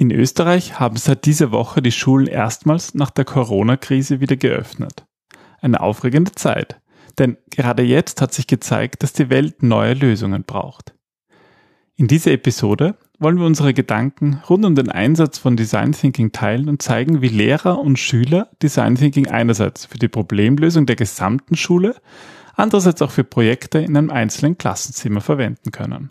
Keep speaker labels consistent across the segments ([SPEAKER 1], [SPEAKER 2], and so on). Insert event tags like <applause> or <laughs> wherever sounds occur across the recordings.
[SPEAKER 1] In Österreich haben seit dieser Woche die Schulen erstmals nach der Corona-Krise wieder geöffnet. Eine aufregende Zeit, denn gerade jetzt hat sich gezeigt, dass die Welt neue Lösungen braucht. In dieser Episode wollen wir unsere Gedanken rund um den Einsatz von Design Thinking teilen und zeigen, wie Lehrer und Schüler Design Thinking einerseits für die Problemlösung der gesamten Schule, andererseits auch für Projekte in einem einzelnen Klassenzimmer verwenden können.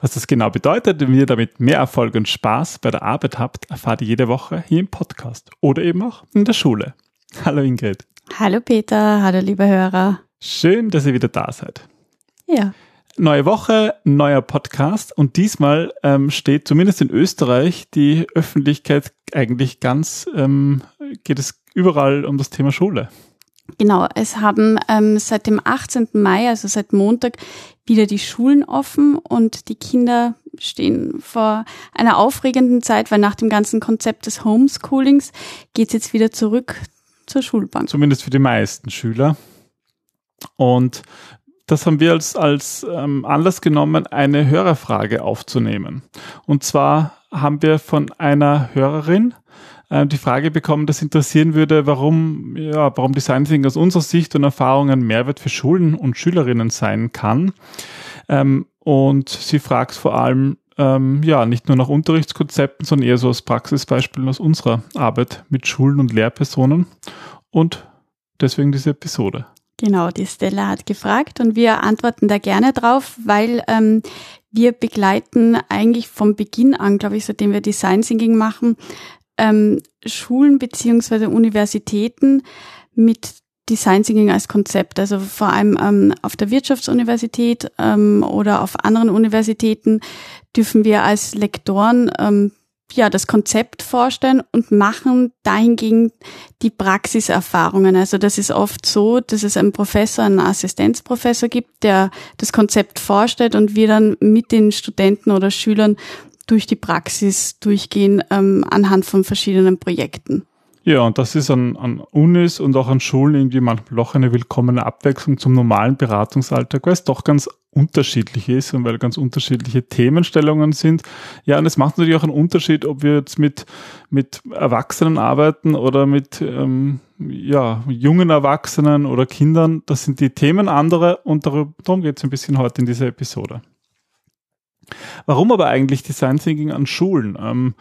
[SPEAKER 1] Was das genau bedeutet und wie ihr damit mehr Erfolg und Spaß bei der Arbeit habt, erfahrt ihr jede Woche hier im Podcast oder eben auch in der Schule. Hallo Ingrid.
[SPEAKER 2] Hallo Peter, hallo liebe Hörer.
[SPEAKER 1] Schön, dass ihr wieder da seid.
[SPEAKER 2] Ja.
[SPEAKER 1] Neue Woche, neuer Podcast und diesmal ähm, steht zumindest in Österreich die Öffentlichkeit eigentlich ganz, ähm, geht es überall um das Thema Schule.
[SPEAKER 2] Genau, es haben ähm, seit dem 18. Mai, also seit Montag, wieder die Schulen offen und die Kinder stehen vor einer aufregenden Zeit, weil nach dem ganzen Konzept des Homeschoolings geht es jetzt wieder zurück zur Schulbank.
[SPEAKER 1] Zumindest für die meisten Schüler. Und das haben wir als, als ähm, Anlass genommen, eine Hörerfrage aufzunehmen. Und zwar haben wir von einer Hörerin äh, die Frage bekommen, das interessieren würde, warum, ja, warum Design Thinking aus unserer Sicht und Erfahrung ein Mehrwert für Schulen und Schülerinnen sein kann. Ähm, und sie fragt vor allem, ähm, ja, nicht nur nach Unterrichtskonzepten, sondern eher so aus Praxisbeispielen aus unserer Arbeit mit Schulen und Lehrpersonen. Und deswegen diese Episode.
[SPEAKER 2] Genau, die Stella hat gefragt und wir antworten da gerne drauf, weil ähm, wir begleiten eigentlich vom Beginn an, glaube ich, seitdem wir Design Thinking machen, ähm, Schulen beziehungsweise Universitäten mit Design Thinking als Konzept. Also vor allem ähm, auf der Wirtschaftsuniversität ähm, oder auf anderen Universitäten dürfen wir als Lektoren ähm, ja das Konzept vorstellen und machen dahingegen die Praxiserfahrungen. Also das ist oft so, dass es einen Professor, einen Assistenzprofessor gibt, der das Konzept vorstellt und wir dann mit den Studenten oder Schülern durch die Praxis durchgehen ähm, anhand von verschiedenen Projekten.
[SPEAKER 1] Ja, und das ist an, an Unis und auch an Schulen irgendwie manchmal auch eine willkommene Abwechslung zum normalen Beratungsalltag, weil es doch ganz unterschiedlich ist und weil ganz unterschiedliche Themenstellungen sind. Ja, und es macht natürlich auch einen Unterschied, ob wir jetzt mit, mit Erwachsenen arbeiten oder mit ähm, ja, jungen Erwachsenen oder Kindern. Das sind die Themen andere und darum geht es ein bisschen heute in dieser Episode. Warum aber eigentlich Design Thinking an Schulen? Ähm,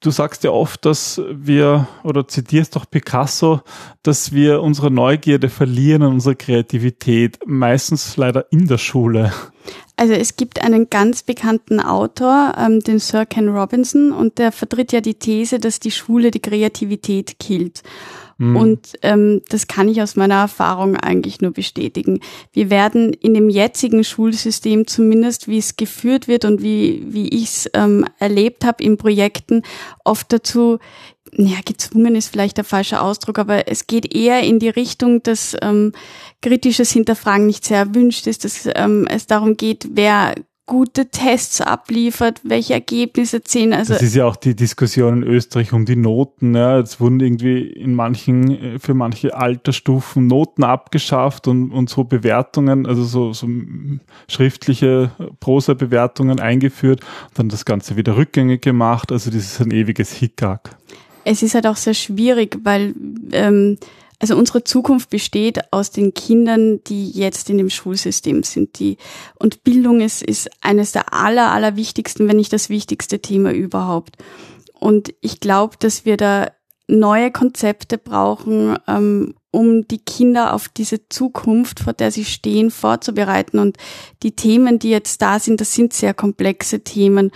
[SPEAKER 1] du sagst ja oft, dass wir, oder zitierst doch Picasso, dass wir unsere Neugierde verlieren und unsere Kreativität, meistens leider in der Schule.
[SPEAKER 2] Also es gibt einen ganz bekannten Autor, ähm, den Sir Ken Robinson, und der vertritt ja die These, dass die Schule die Kreativität killt. Mhm. Und ähm, das kann ich aus meiner Erfahrung eigentlich nur bestätigen. Wir werden in dem jetzigen Schulsystem, zumindest wie es geführt wird und wie, wie ich es ähm, erlebt habe in Projekten, oft dazu ja, gezwungen ist vielleicht der falsche Ausdruck, aber es geht eher in die Richtung, dass ähm, kritisches Hinterfragen nicht sehr erwünscht ist, dass ähm, es darum geht, wer gute Tests abliefert, welche Ergebnisse ziehen.
[SPEAKER 1] Also das ist ja auch die Diskussion in Österreich um die Noten. Ja. Jetzt wurden irgendwie in manchen, äh, für manche Altersstufen Noten abgeschafft und, und so Bewertungen, also so, so schriftliche Prosa-Bewertungen eingeführt dann das Ganze wieder rückgängig gemacht. Also das ist ein ewiges Hickhack.
[SPEAKER 2] Es ist halt auch sehr schwierig, weil ähm, also unsere Zukunft besteht aus den Kindern, die jetzt in dem Schulsystem sind. Die, und Bildung ist, ist eines der aller, aller wichtigsten, wenn nicht das wichtigste Thema überhaupt. Und ich glaube, dass wir da neue Konzepte brauchen, ähm, um die Kinder auf diese Zukunft, vor der sie stehen, vorzubereiten. Und die Themen, die jetzt da sind, das sind sehr komplexe Themen.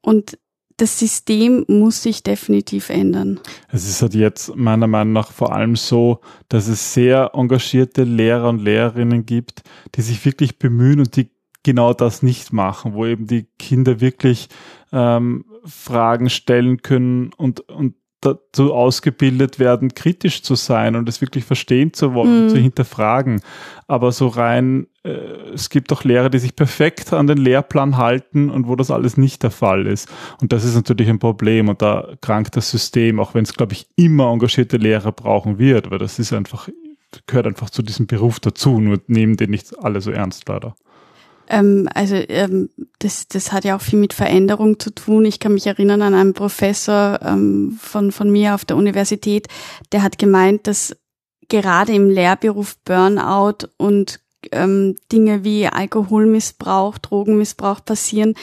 [SPEAKER 2] Und das System muss sich definitiv ändern.
[SPEAKER 1] Es ist halt jetzt meiner Meinung nach vor allem so, dass es sehr engagierte Lehrer und Lehrerinnen gibt, die sich wirklich bemühen und die genau das nicht machen, wo eben die Kinder wirklich ähm, Fragen stellen können und, und dazu ausgebildet werden, kritisch zu sein und es wirklich verstehen zu wollen, mhm. zu hinterfragen. Aber so rein, äh, es gibt auch Lehrer, die sich perfekt an den Lehrplan halten und wo das alles nicht der Fall ist. Und das ist natürlich ein Problem und da krankt das System, auch wenn es, glaube ich, immer engagierte Lehrer brauchen wird, weil das ist einfach, gehört einfach zu diesem Beruf dazu, nur nehmen den nicht alle so ernst leider.
[SPEAKER 2] Ähm, also ähm, das, das hat ja auch viel mit Veränderung zu tun. Ich kann mich erinnern an einen Professor ähm, von, von mir auf der Universität, der hat gemeint, dass gerade im Lehrberuf Burnout und ähm, Dinge wie Alkoholmissbrauch, Drogenmissbrauch passieren,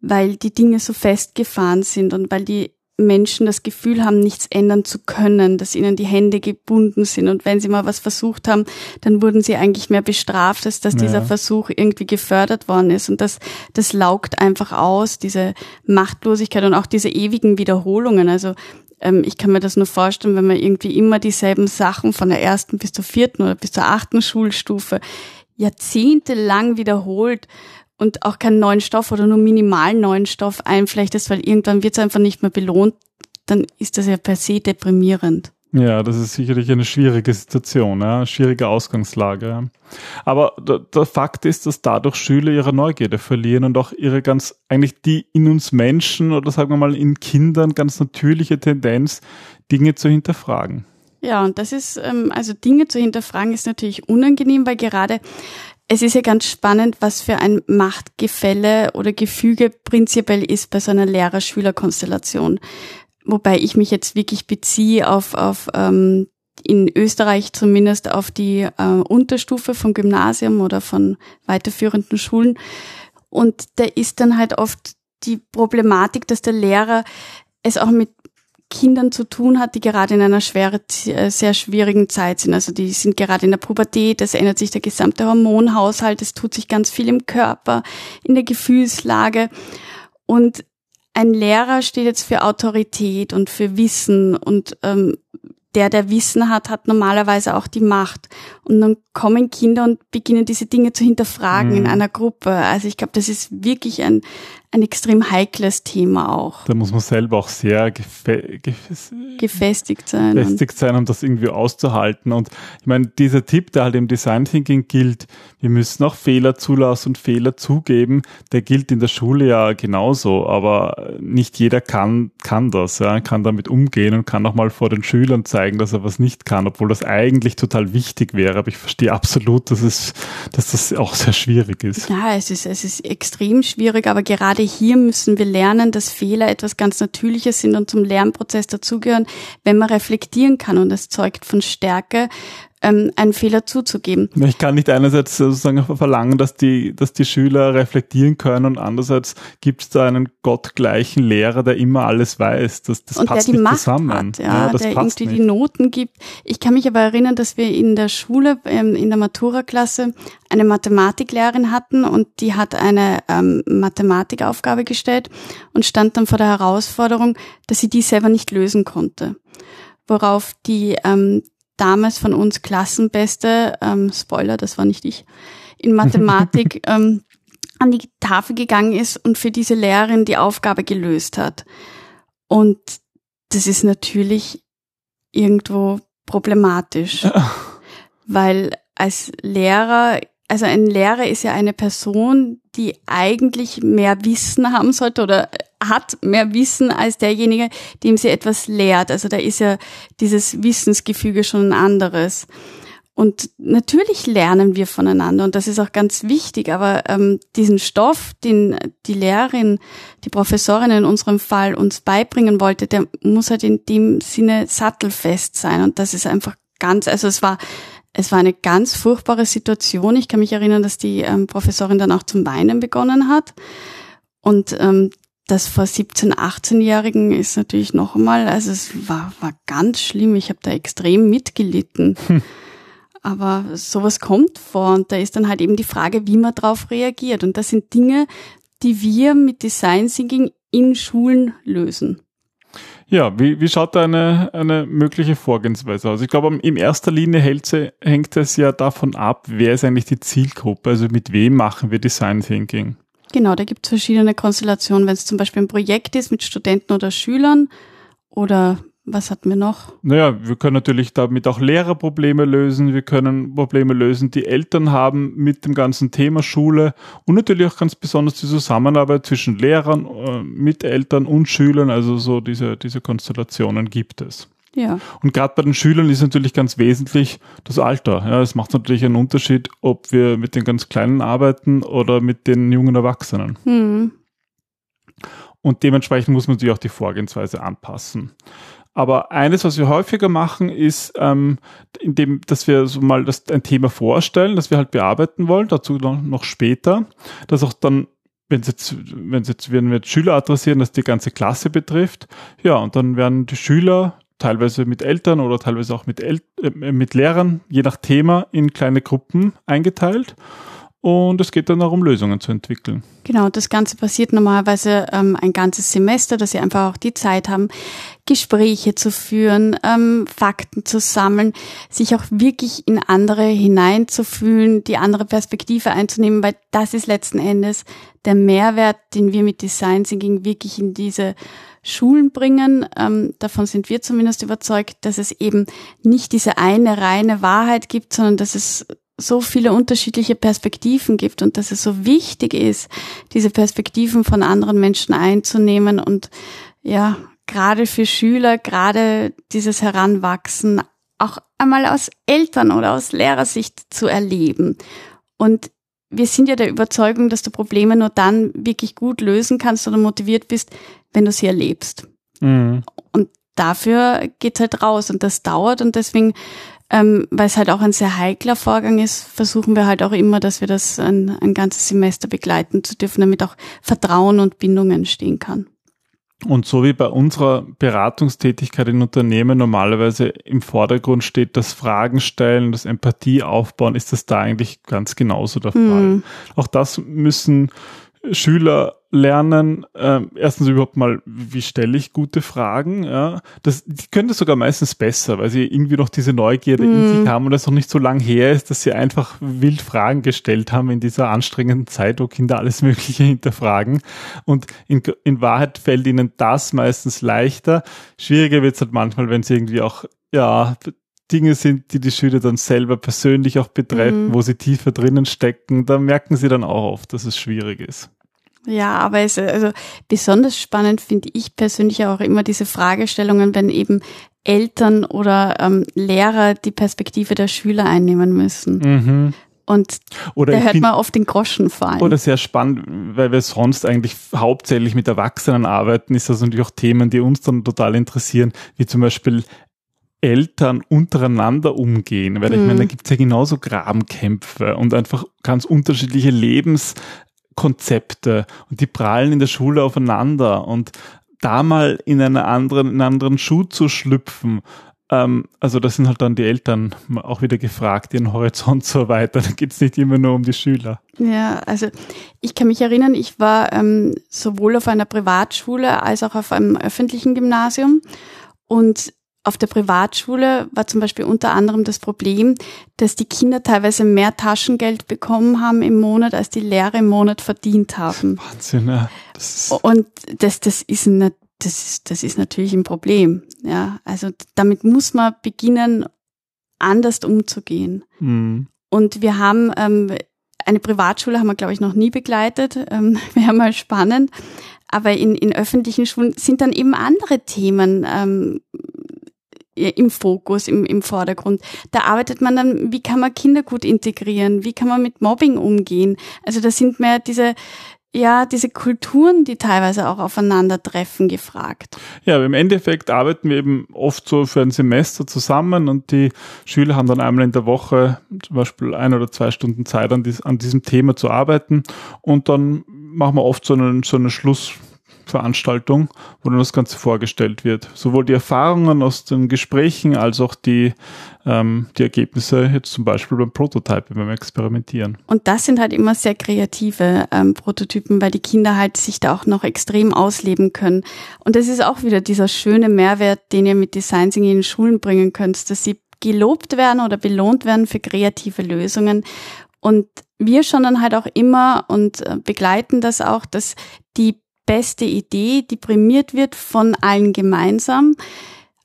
[SPEAKER 2] weil die Dinge so festgefahren sind und weil die Menschen das Gefühl haben, nichts ändern zu können, dass ihnen die Hände gebunden sind. Und wenn sie mal was versucht haben, dann wurden sie eigentlich mehr bestraft, als dass ja. dieser Versuch irgendwie gefördert worden ist. Und das, das laugt einfach aus, diese Machtlosigkeit und auch diese ewigen Wiederholungen. Also ähm, ich kann mir das nur vorstellen, wenn man irgendwie immer dieselben Sachen von der ersten bis zur vierten oder bis zur achten Schulstufe jahrzehntelang wiederholt und auch keinen neuen Stoff oder nur minimal neuen Stoff einflechtest, weil irgendwann wird es einfach nicht mehr belohnt, dann ist das ja per se deprimierend.
[SPEAKER 1] Ja, das ist sicherlich eine schwierige Situation, ja, schwierige Ausgangslage. Aber der, der, Fakt ist, dass dadurch Schüler ihre Neugierde verlieren und auch ihre ganz, eigentlich die in uns Menschen oder sagen wir mal in Kindern ganz natürliche Tendenz, Dinge zu hinterfragen.
[SPEAKER 2] Ja, und das ist, ähm, also Dinge zu hinterfragen ist natürlich unangenehm, weil gerade es ist ja ganz spannend, was für ein Machtgefälle oder Gefüge prinzipiell ist bei so einer Lehrer-Schüler-Konstellation. Wobei ich mich jetzt wirklich beziehe auf, auf ähm, in Österreich zumindest auf die äh, Unterstufe vom Gymnasium oder von weiterführenden Schulen. Und da ist dann halt oft die Problematik, dass der Lehrer es auch mit Kindern zu tun hat, die gerade in einer schwere, äh, sehr schwierigen Zeit sind. Also die sind gerade in der Pubertät, es ändert sich der gesamte Hormonhaushalt, es tut sich ganz viel im Körper, in der Gefühlslage. Und ein Lehrer steht jetzt für Autorität und für Wissen und ähm, der, der Wissen hat, hat normalerweise auch die Macht. Und dann kommen Kinder und beginnen diese Dinge zu hinterfragen mhm. in einer Gruppe. Also ich glaube, das ist wirklich ein, ein extrem heikles Thema auch.
[SPEAKER 1] Da muss man selber auch sehr gefe
[SPEAKER 2] gefestigt sein.
[SPEAKER 1] Gefestigt sein, um das irgendwie auszuhalten. Und ich meine, dieser Tipp, der halt im Design Thinking gilt, wir müssen auch Fehler zulassen und Fehler zugeben, der gilt in der Schule ja genauso. Aber nicht jeder kann, kann das, ja, kann damit umgehen und kann auch mal vor den Schülern zeigen, dass er was nicht kann, obwohl das eigentlich total wichtig wäre. Aber ich verstehe absolut, dass es, dass das auch sehr schwierig ist.
[SPEAKER 2] Ja, es ist, es ist extrem schwierig, aber gerade hier müssen wir lernen, dass Fehler etwas ganz Natürliches sind und zum Lernprozess dazugehören, wenn man reflektieren kann. Und es zeugt von Stärke, ähm, einen Fehler zuzugeben.
[SPEAKER 1] Ich kann nicht einerseits sozusagen verlangen, dass die, dass die Schüler reflektieren können und andererseits gibt es da einen gottgleichen Lehrer, der immer alles weiß. Das, das
[SPEAKER 2] und
[SPEAKER 1] passt
[SPEAKER 2] der die
[SPEAKER 1] nicht
[SPEAKER 2] Macht
[SPEAKER 1] zusammen.
[SPEAKER 2] Hat, ja, ja der irgendwie nicht. die Noten gibt. Ich kann mich aber erinnern, dass wir in der Schule, ähm, in der Matura-Klasse, eine Mathematiklehrerin hatten und die hat eine ähm, Mathematikaufgabe gestellt und stand dann vor der Herausforderung, dass sie die selber nicht lösen konnte worauf die ähm, damals von uns Klassenbeste, ähm, Spoiler, das war nicht ich, in Mathematik <laughs> ähm, an die Tafel gegangen ist und für diese Lehrerin die Aufgabe gelöst hat. Und das ist natürlich irgendwo problematisch, weil als Lehrer also ein Lehrer ist ja eine Person, die eigentlich mehr Wissen haben sollte oder hat mehr Wissen als derjenige, dem sie etwas lehrt. Also da ist ja dieses Wissensgefüge schon ein anderes. Und natürlich lernen wir voneinander und das ist auch ganz wichtig, aber ähm, diesen Stoff, den die Lehrerin, die Professorin in unserem Fall uns beibringen wollte, der muss halt in dem Sinne sattelfest sein und das ist einfach ganz, also es war es war eine ganz furchtbare Situation. Ich kann mich erinnern, dass die ähm, Professorin dann auch zum Weinen begonnen hat. Und ähm, das vor 17-, 18-Jährigen ist natürlich noch einmal, also es war, war ganz schlimm. Ich habe da extrem mitgelitten. Hm. Aber sowas kommt vor und da ist dann halt eben die Frage, wie man darauf reagiert. Und das sind Dinge, die wir mit Design Thinking in Schulen lösen.
[SPEAKER 1] Ja, wie, wie schaut da eine, eine mögliche Vorgehensweise aus? Ich glaube, in erster Linie hält, hängt es ja davon ab, wer ist eigentlich die Zielgruppe, also mit wem machen wir Design Thinking.
[SPEAKER 2] Genau, da gibt es verschiedene Konstellationen, wenn es zum Beispiel ein Projekt ist mit Studenten oder Schülern oder was hatten wir noch?
[SPEAKER 1] Naja, wir können natürlich damit auch Lehrerprobleme lösen. Wir können Probleme lösen, die Eltern haben mit dem ganzen Thema Schule und natürlich auch ganz besonders die Zusammenarbeit zwischen Lehrern, äh, mit Eltern und Schülern. Also so diese, diese Konstellationen gibt es.
[SPEAKER 2] Ja.
[SPEAKER 1] Und gerade bei den Schülern ist natürlich ganz wesentlich das Alter. Ja, es macht natürlich einen Unterschied, ob wir mit den ganz Kleinen arbeiten oder mit den jungen Erwachsenen.
[SPEAKER 2] Hm.
[SPEAKER 1] Und dementsprechend muss man natürlich auch die Vorgehensweise anpassen. Aber eines, was wir häufiger machen, ist, ähm, indem, dass wir so mal das, ein Thema vorstellen, das wir halt bearbeiten wollen, dazu noch, noch später, dass auch dann wenn jetzt, wenn jetzt, wenn wir jetzt Schüler adressieren, das die ganze Klasse betrifft, ja, und dann werden die Schüler teilweise mit Eltern oder teilweise auch mit, El äh, mit Lehrern, je nach Thema, in kleine Gruppen eingeteilt und es geht dann darum, Lösungen zu entwickeln.
[SPEAKER 2] Genau, das Ganze passiert normalerweise ähm, ein ganzes Semester, dass sie einfach auch die Zeit haben, Gespräche zu führen, ähm, Fakten zu sammeln, sich auch wirklich in andere hineinzufühlen, die andere Perspektive einzunehmen, weil das ist letzten Endes der Mehrwert, den wir mit Design Thinking wirklich in diese Schulen bringen. Ähm, davon sind wir zumindest überzeugt, dass es eben nicht diese eine reine Wahrheit gibt, sondern dass es so viele unterschiedliche Perspektiven gibt und dass es so wichtig ist, diese Perspektiven von anderen Menschen einzunehmen und ja, gerade für Schüler, gerade dieses Heranwachsen auch einmal aus Eltern oder aus Lehrersicht zu erleben. Und wir sind ja der Überzeugung, dass du Probleme nur dann wirklich gut lösen kannst oder motiviert bist, wenn du sie erlebst.
[SPEAKER 1] Mhm.
[SPEAKER 2] Und dafür geht's halt raus und das dauert und deswegen ähm, weil es halt auch ein sehr heikler Vorgang ist, versuchen wir halt auch immer, dass wir das ein, ein ganzes Semester begleiten zu dürfen, damit auch Vertrauen und Bindung entstehen kann.
[SPEAKER 1] Und so wie bei unserer Beratungstätigkeit in Unternehmen normalerweise im Vordergrund steht, das Fragen stellen, das Empathie aufbauen, ist das da eigentlich ganz genauso der Fall.
[SPEAKER 2] Hm.
[SPEAKER 1] Auch das müssen Schüler lernen, äh, erstens überhaupt mal, wie stelle ich gute Fragen, ja. Das, die können das sogar meistens besser, weil sie irgendwie noch diese Neugierde mm. in
[SPEAKER 2] Mhm.
[SPEAKER 1] sich haben und es noch nicht so lang her ist, dass sie einfach wild Fragen gestellt haben in dieser anstrengenden Zeit, wo Kinder alles Mögliche hinterfragen. Und in, in Wahrheit fällt ihnen das meistens leichter. Schwieriger wird es halt manchmal, wenn sie irgendwie auch, ja, Dinge sind, die die Schüler dann selber persönlich auch betreffen,
[SPEAKER 2] Mhm.
[SPEAKER 1] wo sie tiefer drinnen stecken, da merken sie dann auch oft, dass es schwierig ist.
[SPEAKER 2] Ja, aber es, also besonders spannend finde ich persönlich auch immer diese Fragestellungen, wenn eben Eltern oder ähm, Lehrer die Perspektive der Schüler einnehmen müssen.
[SPEAKER 1] Mhm.
[SPEAKER 2] Und
[SPEAKER 1] Oder
[SPEAKER 2] da hört
[SPEAKER 1] find-
[SPEAKER 2] man oft den Groschen fallen.
[SPEAKER 1] Oder sehr spannend, weil wir sonst eigentlich hauptsächlich mit Erwachsenen arbeiten, ist das natürlich auch Themen, die uns dann total interessieren, wie zum Beispiel Eltern untereinander umgehen. Weil ich
[SPEAKER 2] Mhm.
[SPEAKER 1] meine, da gibt es ja genauso Grabenkämpfe und einfach ganz unterschiedliche Lebenskonzepte und die prallen in der Schule aufeinander und da mal in einer anderen, in einen anderen Schuh zu schlüpfen. Ähm, also da sind halt dann die Eltern auch wieder gefragt, ihren Horizont zu erweitern. Da geht es nicht immer nur um die Schüler.
[SPEAKER 2] Ja, also ich kann mich erinnern, ich war ähm, sowohl auf einer Privatschule als auch auf einem öffentlichen Gymnasium und auf der Privatschule war zum Beispiel unter anderem das Problem, dass die Kinder teilweise mehr Taschengeld bekommen haben im Monat, als die Lehrer im Monat verdient haben.
[SPEAKER 1] Wahnsinn, ja. Das
[SPEAKER 2] Und das, das ist ein, das ist, das ist natürlich ein Problem. Ja, also damit muss man beginnen, anders umzugehen.
[SPEAKER 1] Mhm.
[SPEAKER 2] Und wir haben ähm, eine Privatschule haben wir, glaube ich, noch nie begleitet. Ähm, <laughs> Wäre mal spannend. Aber in, in öffentlichen Schulen sind dann eben andere Themen ähm, im Fokus, im, im Vordergrund. Da arbeitet man dann, wie kann man Kinder gut integrieren? Wie kann man mit Mobbing umgehen? Also da sind mehr diese, ja, diese Kulturen, die teilweise auch aufeinandertreffen, gefragt.
[SPEAKER 1] Ja, im Endeffekt arbeiten wir eben oft so für ein Semester zusammen und die Schüler haben dann einmal in der Woche zum Beispiel ein oder zwei Stunden Zeit an, dies, an diesem Thema zu arbeiten und dann machen wir oft so einen, so einen Schluss, Veranstaltung, wo dann das Ganze vorgestellt wird. Sowohl die Erfahrungen aus den Gesprächen als auch die, ähm, die Ergebnisse jetzt zum Beispiel beim Prototype, beim Experimentieren.
[SPEAKER 2] Und das sind halt immer sehr kreative ähm, Prototypen, weil die Kinder halt sich da auch noch extrem ausleben können. Und das ist auch wieder dieser schöne Mehrwert, den ihr mit Design Thinking in Schulen bringen könnt, dass sie gelobt werden oder belohnt werden für kreative Lösungen. Und wir schon dann halt auch immer und äh, begleiten das auch, dass die beste Idee, die prämiert wird von allen gemeinsam,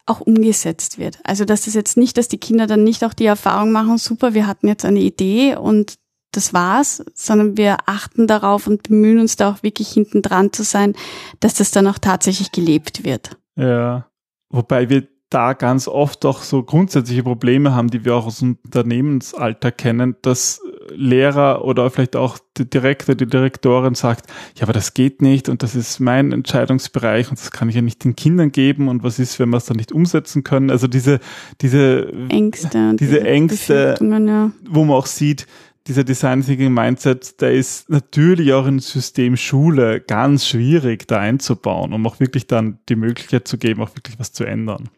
[SPEAKER 2] auch umgesetzt wird. Also dass das jetzt nicht, dass die Kinder dann nicht auch die Erfahrung machen, super, wir hatten jetzt eine Idee und das war's, sondern wir achten darauf und bemühen uns da auch wirklich hinten dran zu sein, dass das dann auch tatsächlich gelebt wird.
[SPEAKER 1] Ja, wobei wir da ganz oft auch so grundsätzliche Probleme haben, die wir auch aus dem Unternehmensalter kennen, dass Lehrer oder vielleicht auch der Direktor, die Direktorin sagt, ja, aber das geht nicht und das ist mein Entscheidungsbereich und das kann ich ja nicht den Kindern geben und was ist, wenn wir es dann nicht umsetzen können? Also diese, diese
[SPEAKER 2] Ängste,
[SPEAKER 1] diese, diese Ängste, ja. wo man auch sieht, dieser Design Thinking Mindset, der ist natürlich auch im System Schule ganz schwierig da einzubauen, um auch wirklich dann die Möglichkeit zu geben, auch wirklich was zu ändern.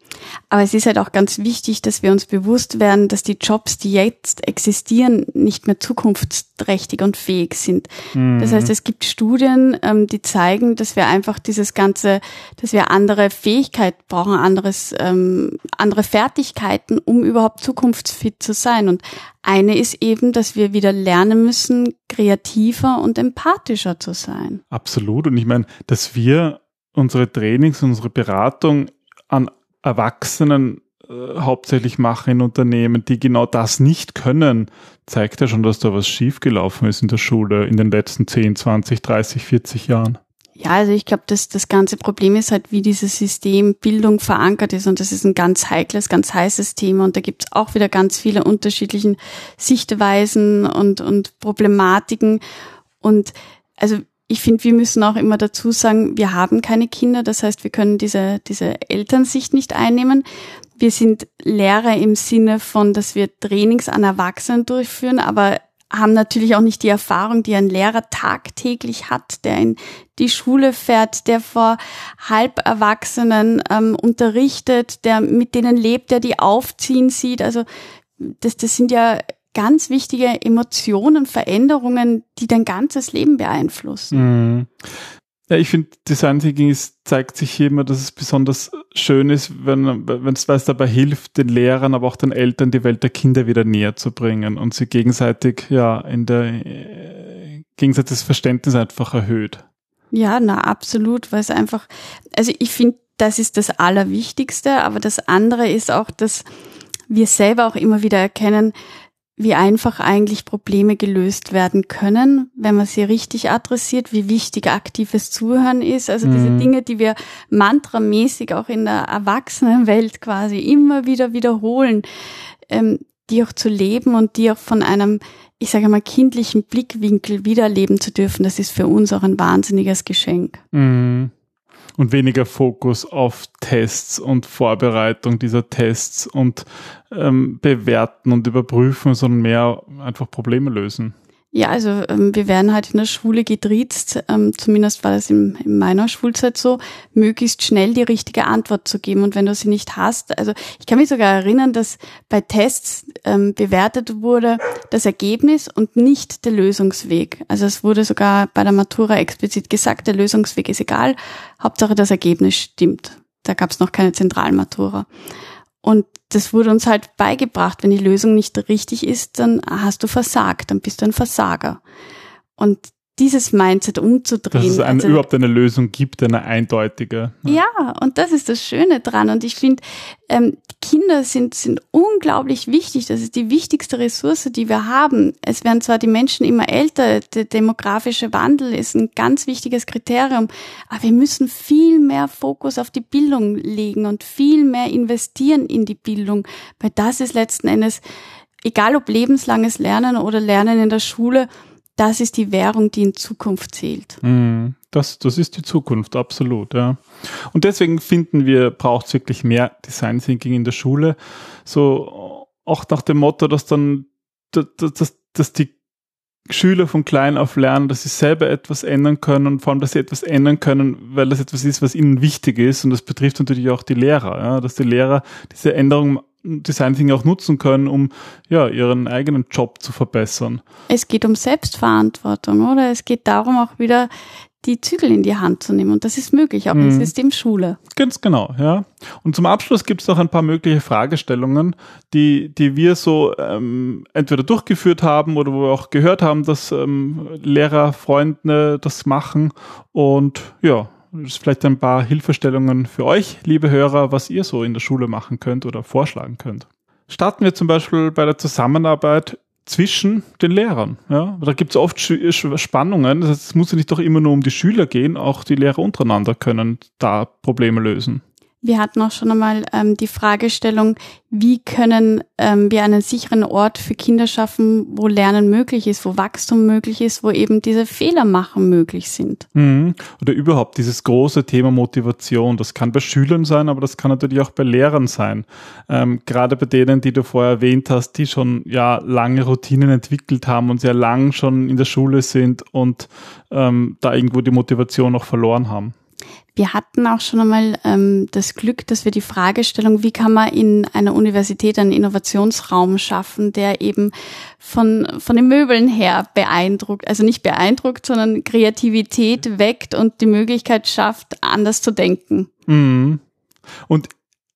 [SPEAKER 2] Aber es ist halt auch ganz wichtig, dass wir uns bewusst werden, dass die Jobs, die jetzt existieren, nicht mehr zukunftsträchtig und fähig sind. Mhm. Das heißt, es gibt Studien, ähm, die zeigen, dass wir einfach dieses ganze, dass wir andere Fähigkeit brauchen, anderes, ähm, andere Fertigkeiten, um überhaupt zukunftsfit zu sein. Und eine ist eben, dass wir wieder lernen müssen, kreativer und empathischer zu sein.
[SPEAKER 1] Absolut. Und ich meine, dass wir unsere Trainings, unsere Beratung an Erwachsenen äh, hauptsächlich machen in Unternehmen, die genau das nicht können, zeigt ja schon, dass da was schiefgelaufen ist in der Schule in den letzten 10, 20, 30, 40 Jahren.
[SPEAKER 2] Ja, also ich glaube, dass das ganze Problem ist halt, wie dieses System Bildung verankert ist. Und das ist ein ganz heikles, ganz heißes Thema. Und da gibt's auch wieder ganz viele unterschiedlichen Sichtweisen und, und Problematiken. Und also ich finde, wir müssen auch immer dazu sagen, wir haben keine Kinder, das heißt, wir können diese, diese Elternsicht nicht einnehmen. Wir sind Lehrer im Sinne von, dass wir Trainings an Erwachsenen durchführen, aber haben natürlich auch nicht die Erfahrung, die ein Lehrer tagtäglich hat, der in die Schule fährt, der vor Halberwachsenen ähm, unterrichtet, der mit denen lebt, der die aufziehen sieht. Also das, das sind ja ganz wichtige Emotionen, Veränderungen, die dein ganzes Leben beeinflussen.
[SPEAKER 1] Ja, ich finde, Design Thinking ist, zeigt sich hier immer, dass es besonders schön ist, wenn, wenn es dabei hilft, den Lehrern, aber auch den Eltern die Welt der Kinder wieder näher zu bringen und sie gegenseitig, ja, in der, äh, gegenseitiges Verständnis einfach erhöht.
[SPEAKER 2] Ja, na, absolut, weil es einfach, also ich finde, das ist das Allerwichtigste, aber das andere ist auch, dass wir selber auch immer wieder erkennen, wie einfach eigentlich Probleme gelöst werden können, wenn man sie richtig adressiert, wie wichtig aktives Zuhören ist. Also mhm. diese Dinge, die wir mantramäßig auch in der Erwachsenenwelt quasi immer wieder wiederholen, ähm, die auch zu leben und die auch von einem, ich sage mal, kindlichen Blickwinkel wiederleben zu dürfen, das ist für uns auch ein wahnsinniges Geschenk.
[SPEAKER 1] Mhm und weniger Fokus auf Tests und Vorbereitung dieser Tests und ähm, bewerten und überprüfen, sondern mehr einfach Probleme lösen.
[SPEAKER 2] Ja, also ähm, wir werden halt in der Schule getriezt, ähm, zumindest war das in, in, meiner Schulzeit so, möglichst schnell die richtige Antwort zu geben. Und wenn du sie nicht hast, also ich kann mich sogar erinnern, dass bei Tests ähm, bewertet wurde das Ergebnis und nicht der Lösungsweg. Also es wurde sogar bei der Matura explizit gesagt, der Lösungsweg ist egal, Hauptsache das Ergebnis stimmt. Da gab es noch keine Zentralmatura. Und das wurde uns halt beigebracht, wenn die Lösung nicht richtig ist, dann hast du versagt, dann bist du ein Versager. Und dieses Mindset umzudrehen. Dass
[SPEAKER 1] es eine, also, überhaupt eine Lösung gibt, eine eindeutige.
[SPEAKER 2] Ja, ja und das ist das Schöne dran. Und ich finde, ähm, Kinder sind, sind unglaublich wichtig. Das ist die wichtigste Ressource, die wir haben. Es werden zwar die Menschen immer älter, der demografische Wandel ist ein ganz wichtiges Kriterium, aber wir müssen viel mehr Fokus auf die Bildung legen und viel mehr investieren in die Bildung, weil das ist letzten Endes, egal ob lebenslanges Lernen oder Lernen in der Schule, das ist die Währung, die in Zukunft zählt.
[SPEAKER 1] Mm, das, das ist die Zukunft, absolut, ja. Und deswegen finden wir, braucht es wirklich mehr Design Thinking in der Schule. So auch nach dem Motto, dass dann, dass, dass die Schüler von klein auf lernen, dass sie selber etwas ändern können und vor allem, dass sie etwas ändern können, weil das etwas ist, was ihnen wichtig ist. Und das betrifft natürlich auch die Lehrer, ja, dass die Lehrer diese Änderung Design Thinking auch nutzen können, um ja ihren eigenen Job zu verbessern.
[SPEAKER 2] Es geht um Selbstverantwortung, oder? Es geht darum, auch wieder die Zügel in die Hand zu nehmen. Und das ist möglich, auch mhm. im System Schule.
[SPEAKER 1] Ganz genau, ja. Und zum Abschluss gibt es noch ein paar mögliche Fragestellungen, die, die wir so ähm, entweder durchgeführt haben oder wo wir auch gehört haben, dass ähm, Lehrer, Freunde das machen. Und ja, vielleicht ein paar Hilfestellungen für euch, liebe Hörer, was ihr so in der Schule machen könnt oder vorschlagen könnt. Starten wir zum Beispiel bei der Zusammenarbeit zwischen den Lehrern. Ja? Da gibt es oft Spannungen. Das heißt, es muss ja nicht doch immer nur um die Schüler gehen, auch die Lehrer untereinander können da Probleme lösen.
[SPEAKER 2] Wir hatten auch schon einmal ähm, die Fragestellung, wie können ähm, wir einen sicheren Ort für Kinder schaffen, wo Lernen möglich ist, wo Wachstum möglich ist, wo eben diese Fehler machen möglich sind.
[SPEAKER 1] Mhm. Oder überhaupt dieses große Thema Motivation. Das kann bei Schülern sein, aber das kann natürlich auch bei Lehrern sein. Ähm, gerade bei denen, die du vorher erwähnt hast, die schon ja lange Routinen entwickelt haben und sehr lang schon in der Schule sind und ähm, da irgendwo die Motivation noch verloren haben.
[SPEAKER 2] Wir hatten auch schon einmal ähm, das Glück, dass wir die Fragestellung, wie kann man in einer Universität einen Innovationsraum schaffen, der eben von, von den Möbeln her beeindruckt, also nicht beeindruckt, sondern Kreativität weckt und die Möglichkeit schafft, anders zu denken.
[SPEAKER 1] Mhm. Und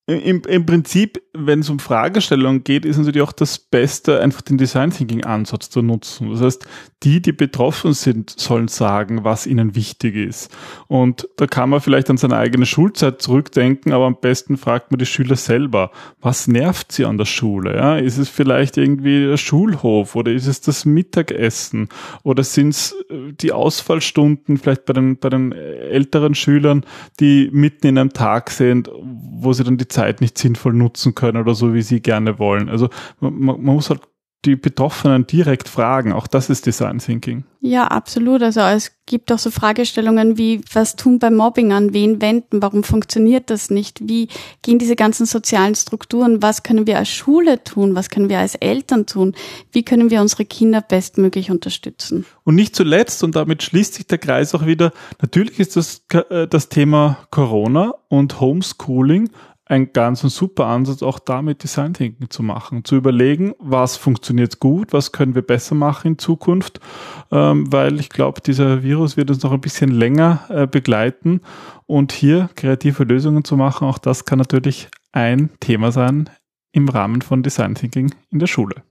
[SPEAKER 1] im, im Prinzip, wenn es um Fragestellungen geht, ist natürlich auch das Beste, einfach den Design Thinking Ansatz zu nutzen. Das heißt, die, die betroffen sind, sollen sagen, was ihnen wichtig ist. Und da kann man vielleicht an seine eigene Schulzeit zurückdenken, aber am besten fragt man die Schüler selber, was nervt sie an der Schule? Ja? Ist es vielleicht irgendwie der Schulhof oder ist es das Mittagessen oder sind es äh, die Ausfallstunden vielleicht bei den, bei den älteren Schülern, die mitten in einem Tag sind, wo sie dann die Zeit nicht sinnvoll nutzen können oder so, wie sie gerne wollen. Also man, man muss halt die Betroffenen direkt fragen. Auch das ist Design Thinking.
[SPEAKER 2] Ja, absolut. Also es gibt auch so Fragestellungen wie, was tun beim Mobbing an? Wen wenden? Warum funktioniert das nicht? Wie gehen diese ganzen sozialen Strukturen? Was können wir als Schule tun? Was können wir als Eltern tun? Wie können wir unsere Kinder bestmöglich unterstützen?
[SPEAKER 1] Und nicht zuletzt, und damit schließt sich der Kreis auch wieder, natürlich ist das, äh, das Thema Corona und Homeschooling ein ganz ein super Ansatz, auch damit Design Thinking zu machen, zu überlegen, was funktioniert gut, was können wir besser machen in Zukunft, ähm, weil ich glaube, dieser Virus wird uns noch ein bisschen länger äh, begleiten. Und hier kreative Lösungen zu machen, auch das kann natürlich ein Thema sein im Rahmen von Design Thinking in der Schule.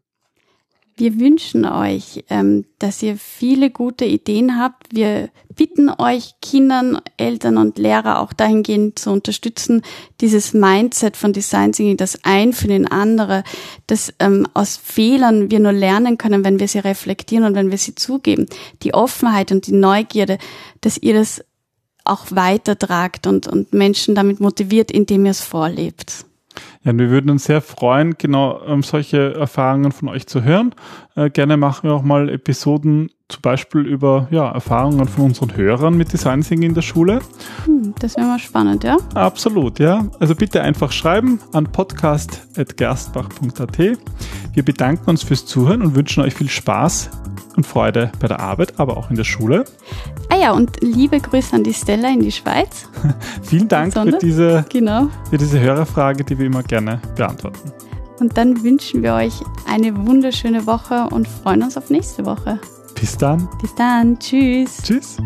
[SPEAKER 2] Wir wünschen euch, ähm, dass ihr viele gute Ideen habt. Wir bitten euch, Kindern, Eltern und Lehrer auch dahingehend zu unterstützen, dieses Mindset von Design Thinking, das ein für den andere, dass ähm, aus Fehlern wir nur lernen können, wenn wir sie reflektieren und wenn wir sie zugeben. Die Offenheit und die Neugierde, dass ihr das auch weitertragt und, und Menschen damit motiviert, indem ihr es vorlebt.
[SPEAKER 1] Ja, wir würden uns sehr freuen, genau ähm, solche Erfahrungen von euch zu hören. Äh, gerne machen wir auch mal Episoden zum Beispiel über ja, Erfahrungen von unseren Hörern mit Design Thinking in der Schule.
[SPEAKER 2] Hm, das wäre mal spannend, ja?
[SPEAKER 1] Absolut, ja. Also bitte einfach schreiben an podcast.gerstbach.at. Wir bedanken uns fürs Zuhören und wünschen euch viel Spaß und Freude bei der Arbeit, aber auch in der Schule.
[SPEAKER 2] Ah ja, und liebe Grüße an die Stella in die Schweiz. <laughs>
[SPEAKER 1] Vielen Dank für diese, genau. für diese Hörerfrage, die wir immer gerne beantworten.
[SPEAKER 2] Und dann wünschen wir euch eine wunderschöne Woche und freuen uns auf nächste Woche.
[SPEAKER 1] Bis dann.
[SPEAKER 2] Bis dann. Tschüss.
[SPEAKER 1] Tschüss.